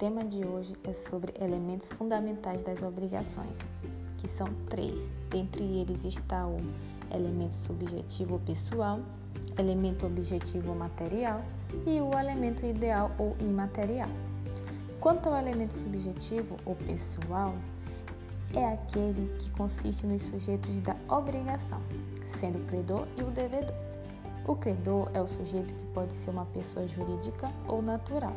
Tema de hoje é sobre elementos fundamentais das obrigações, que são três. Dentre eles está o elemento subjetivo ou pessoal, elemento objetivo ou material e o elemento ideal ou imaterial. Quanto ao elemento subjetivo ou pessoal, é aquele que consiste nos sujeitos da obrigação, sendo o credor e o devedor. O credor é o sujeito que pode ser uma pessoa jurídica ou natural,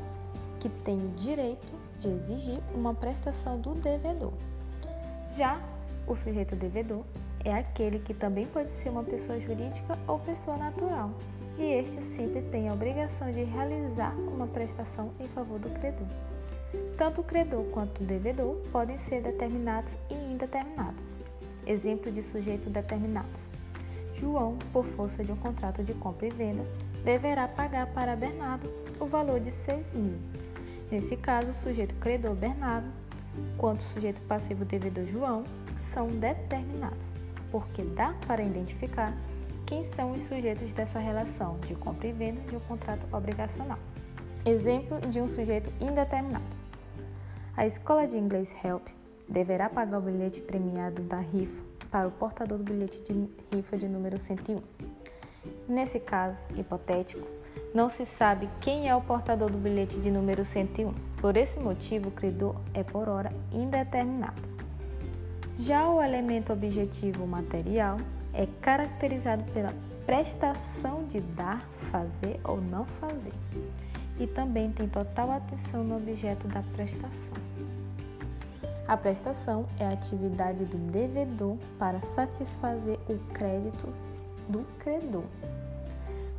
que tem o direito de exigir uma prestação do devedor. Já o sujeito devedor é aquele que também pode ser uma pessoa jurídica ou pessoa natural, e este sempre tem a obrigação de realizar uma prestação em favor do credor. Tanto o credor quanto o devedor podem ser determinados e indeterminados. Exemplo de sujeito determinados. João, por força de um contrato de compra e venda, deverá pagar para Bernardo o valor de 6 mil. Nesse caso, o sujeito credor Bernardo, quanto o sujeito passivo devedor João, são determinados, porque dá para identificar quem são os sujeitos dessa relação de compra e venda de um contrato obrigacional. Exemplo de um sujeito indeterminado. A escola de inglês Help deverá pagar o bilhete premiado da rifa para o portador do bilhete de rifa de número 101. Nesse caso hipotético, não se sabe quem é o portador do bilhete de número 101. Por esse motivo, o credor é por hora indeterminado. Já o elemento objetivo material é caracterizado pela prestação de dar, fazer ou não fazer, e também tem total atenção no objeto da prestação. A prestação é a atividade do devedor para satisfazer o crédito do credor.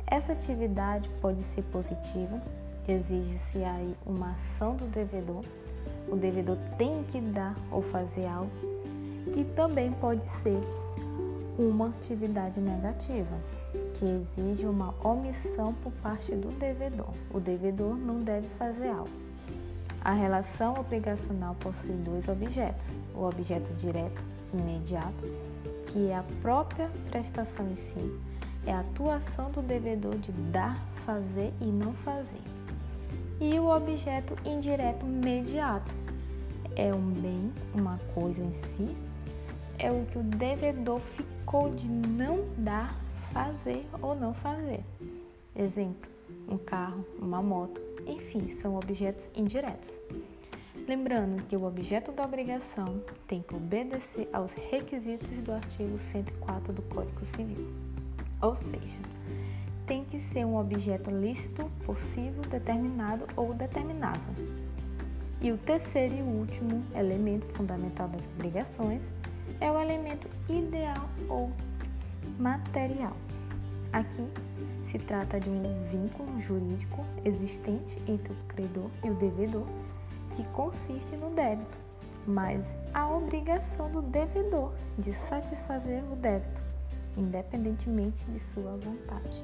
Essa atividade pode ser positiva, exige-se aí uma ação do devedor, o devedor tem que dar ou fazer algo, e também pode ser uma atividade negativa, que exige uma omissão por parte do devedor. O devedor não deve fazer algo. A relação obrigacional possui dois objetos: o objeto direto, imediato, que é a própria prestação em si, é a atuação do devedor de dar, fazer e não fazer. E o objeto indireto mediato é um bem, uma coisa em si, é o que o devedor ficou de não dar, fazer ou não fazer. Exemplo: um carro, uma moto, enfim, são objetos indiretos. Lembrando que o objeto da obrigação tem que obedecer aos requisitos do artigo 104 do Código Civil. Ou seja, tem que ser um objeto lícito, possível, determinado ou determinável. E o terceiro e último elemento fundamental das obrigações é o elemento ideal ou material. Aqui se trata de um vínculo jurídico existente entre o credor e o devedor, que consiste no débito, mas a obrigação do devedor de satisfazer o débito, independentemente de sua vontade.